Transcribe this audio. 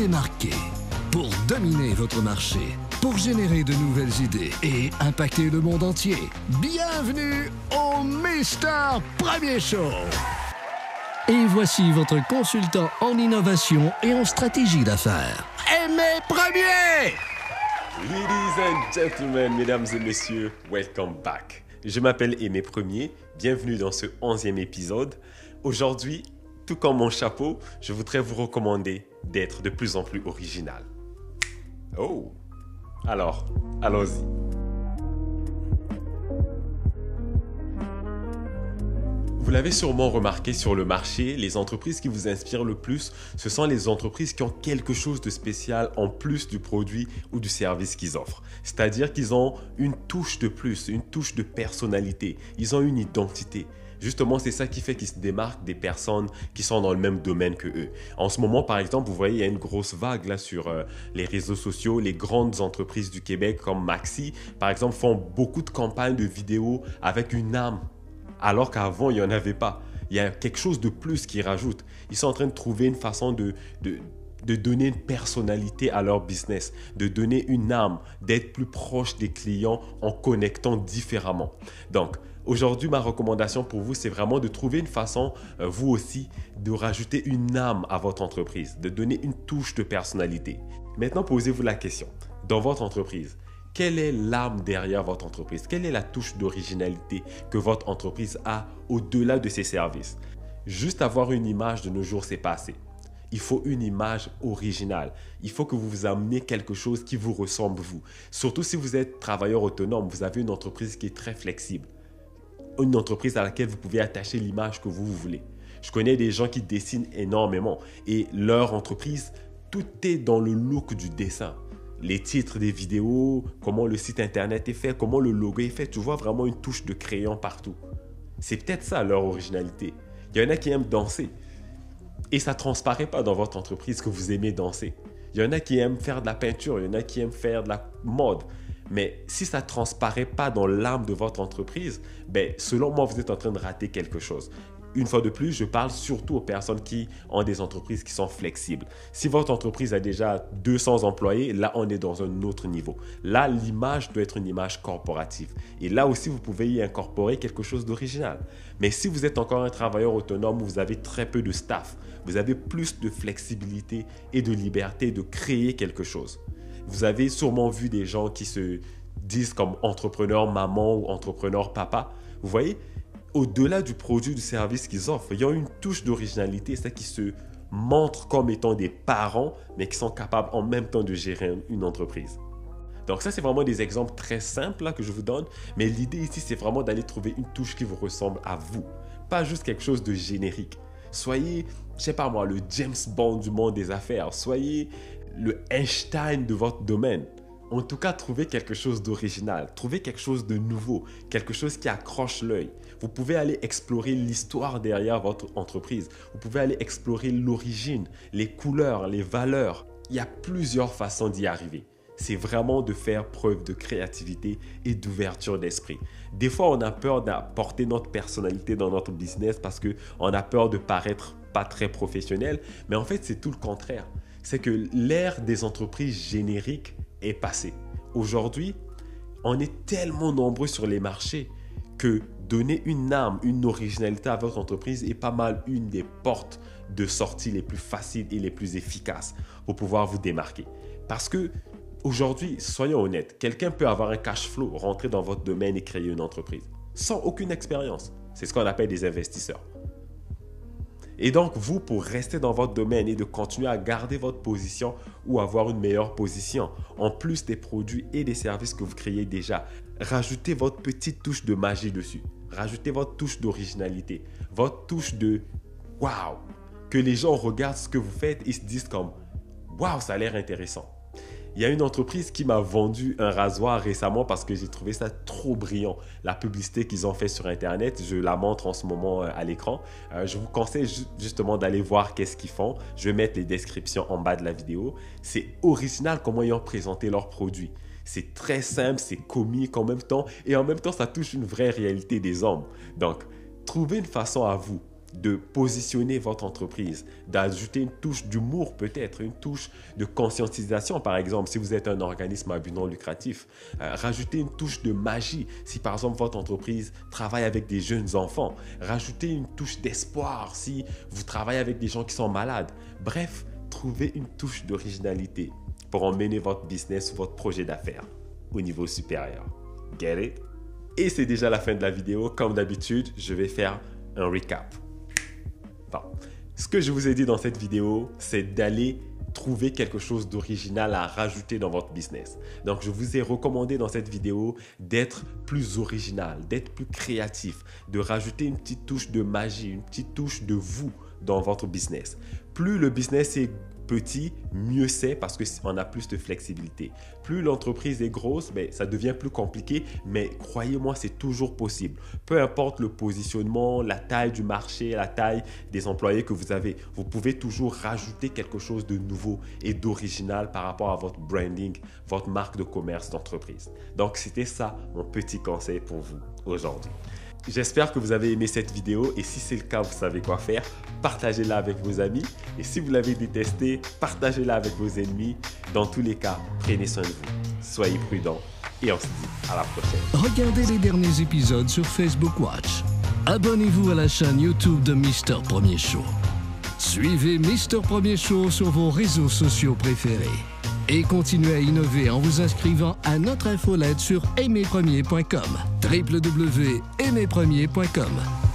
démarquer, pour dominer votre marché, pour générer de nouvelles idées et impacter le monde entier. Bienvenue au Mister Premier Show. Et voici votre consultant en innovation et en stratégie d'affaires, Aimé Premier. Ladies and gentlemen, mesdames et messieurs, welcome back. Je m'appelle Aimé Premier, bienvenue dans ce onzième épisode. Aujourd'hui, tout comme mon chapeau, je voudrais vous recommander d'être de plus en plus original. Oh Alors, allons-y. Vous l'avez sûrement remarqué sur le marché, les entreprises qui vous inspirent le plus, ce sont les entreprises qui ont quelque chose de spécial en plus du produit ou du service qu'ils offrent. C'est-à-dire qu'ils ont une touche de plus, une touche de personnalité, ils ont une identité. Justement, c'est ça qui fait qu'ils se démarquent des personnes qui sont dans le même domaine que eux. En ce moment, par exemple, vous voyez, il y a une grosse vague là sur euh, les réseaux sociaux. Les grandes entreprises du Québec comme Maxi, par exemple, font beaucoup de campagnes de vidéos avec une âme, alors qu'avant, il n'y en avait pas. Il y a quelque chose de plus qui rajoute. Ils sont en train de trouver une façon de, de de donner une personnalité à leur business, de donner une âme, d'être plus proche des clients en connectant différemment. Donc, Aujourd'hui, ma recommandation pour vous, c'est vraiment de trouver une façon, euh, vous aussi, de rajouter une âme à votre entreprise, de donner une touche de personnalité. Maintenant, posez-vous la question. Dans votre entreprise, quelle est l'âme derrière votre entreprise? Quelle est la touche d'originalité que votre entreprise a au-delà de ses services? Juste avoir une image de nos jours, c'est pas assez. Il faut une image originale. Il faut que vous vous amenez quelque chose qui vous ressemble, vous. Surtout si vous êtes travailleur autonome, vous avez une entreprise qui est très flexible une entreprise à laquelle vous pouvez attacher l'image que vous, voulez. Je connais des gens qui dessinent énormément et leur entreprise, tout est dans le look du dessin. Les titres des vidéos, comment le site internet est fait, comment le logo est fait, tu vois vraiment une touche de crayon partout. C'est peut-être ça leur originalité. Il y en a qui aiment danser et ça transparaît pas dans votre entreprise que vous aimez danser. Il y en a qui aiment faire de la peinture, il y en a qui aiment faire de la mode. Mais si ça ne transparaît pas dans l'âme de votre entreprise, ben, selon moi, vous êtes en train de rater quelque chose. Une fois de plus, je parle surtout aux personnes qui ont des entreprises qui sont flexibles. Si votre entreprise a déjà 200 employés, là, on est dans un autre niveau. Là, l'image doit être une image corporative. Et là aussi, vous pouvez y incorporer quelque chose d'original. Mais si vous êtes encore un travailleur autonome, vous avez très peu de staff, vous avez plus de flexibilité et de liberté de créer quelque chose. Vous avez sûrement vu des gens qui se disent comme entrepreneur maman ou entrepreneur papa. Vous voyez, au-delà du produit, du service qu'ils offrent, il y a une touche d'originalité, c'est qui se montrent comme étant des parents, mais qui sont capables en même temps de gérer une entreprise. Donc ça, c'est vraiment des exemples très simples que je vous donne, mais l'idée ici, c'est vraiment d'aller trouver une touche qui vous ressemble à vous, pas juste quelque chose de générique. Soyez, je sais pas moi, le James Bond du monde des affaires. Soyez le Einstein de votre domaine. En tout cas, trouvez quelque chose d'original, trouvez quelque chose de nouveau, quelque chose qui accroche l'œil. Vous pouvez aller explorer l'histoire derrière votre entreprise. Vous pouvez aller explorer l'origine, les couleurs, les valeurs. Il y a plusieurs façons d'y arriver. C'est vraiment de faire preuve de créativité et d'ouverture d'esprit. Des fois, on a peur d'apporter notre personnalité dans notre business parce qu'on a peur de paraître pas très professionnel, mais en fait, c'est tout le contraire c'est que l'ère des entreprises génériques est passée. Aujourd'hui, on est tellement nombreux sur les marchés que donner une arme, une originalité à votre entreprise est pas mal une des portes de sortie les plus faciles et les plus efficaces pour pouvoir vous démarquer. Parce que aujourd'hui, soyons honnêtes, quelqu'un peut avoir un cash flow, rentrer dans votre domaine et créer une entreprise sans aucune expérience. C'est ce qu'on appelle des investisseurs. Et donc, vous, pour rester dans votre domaine et de continuer à garder votre position ou avoir une meilleure position, en plus des produits et des services que vous créez déjà, rajoutez votre petite touche de magie dessus. Rajoutez votre touche d'originalité, votre touche de waouh. Que les gens regardent ce que vous faites et se disent comme waouh, ça a l'air intéressant. Il y a une entreprise qui m'a vendu un rasoir récemment parce que j'ai trouvé ça trop brillant. La publicité qu'ils ont fait sur Internet, je la montre en ce moment euh, à l'écran. Euh, je vous conseille justement d'aller voir qu'est-ce qu'ils font. Je vais mettre les descriptions en bas de la vidéo. C'est original comment ils ont présenté leurs produits. C'est très simple, c'est comique en même temps et en même temps ça touche une vraie réalité des hommes. Donc, trouvez une façon à vous de positionner votre entreprise, d'ajouter une touche d'humour peut-être, une touche de conscientisation par exemple si vous êtes un organisme à but non lucratif, euh, rajouter une touche de magie si par exemple votre entreprise travaille avec des jeunes enfants, rajouter une touche d'espoir si vous travaillez avec des gens qui sont malades. Bref, trouver une touche d'originalité pour emmener votre business ou votre projet d'affaires au niveau supérieur. Get it? Et c'est déjà la fin de la vidéo. Comme d'habitude, je vais faire un recap. Ce que je vous ai dit dans cette vidéo, c'est d'aller trouver quelque chose d'original à rajouter dans votre business. Donc, je vous ai recommandé dans cette vidéo d'être plus original, d'être plus créatif, de rajouter une petite touche de magie, une petite touche de vous dans votre business. Plus le business est petit, mieux c'est parce qu'on a plus de flexibilité. Plus l'entreprise est grosse, ben, ça devient plus compliqué, mais croyez-moi, c'est toujours possible. Peu importe le positionnement, la taille du marché, la taille des employés que vous avez, vous pouvez toujours rajouter quelque chose de nouveau et d'original par rapport à votre branding, votre marque de commerce d'entreprise. Donc, c'était ça mon petit conseil pour vous aujourd'hui. J'espère que vous avez aimé cette vidéo et si c'est le cas, vous savez quoi faire. Partagez-la avec vos amis et si vous l'avez détesté, partagez-la avec vos ennemis. Dans tous les cas, prenez soin de vous. Soyez prudents et on se dit à la prochaine. Regardez les derniers épisodes sur Facebook Watch. Abonnez-vous à la chaîne YouTube de Mister Premier Show. Suivez Mister Premier Show sur vos réseaux sociaux préférés et continuez à innover en vous inscrivant à notre infolette sur aimerpremier.com. www.aimerpremier.com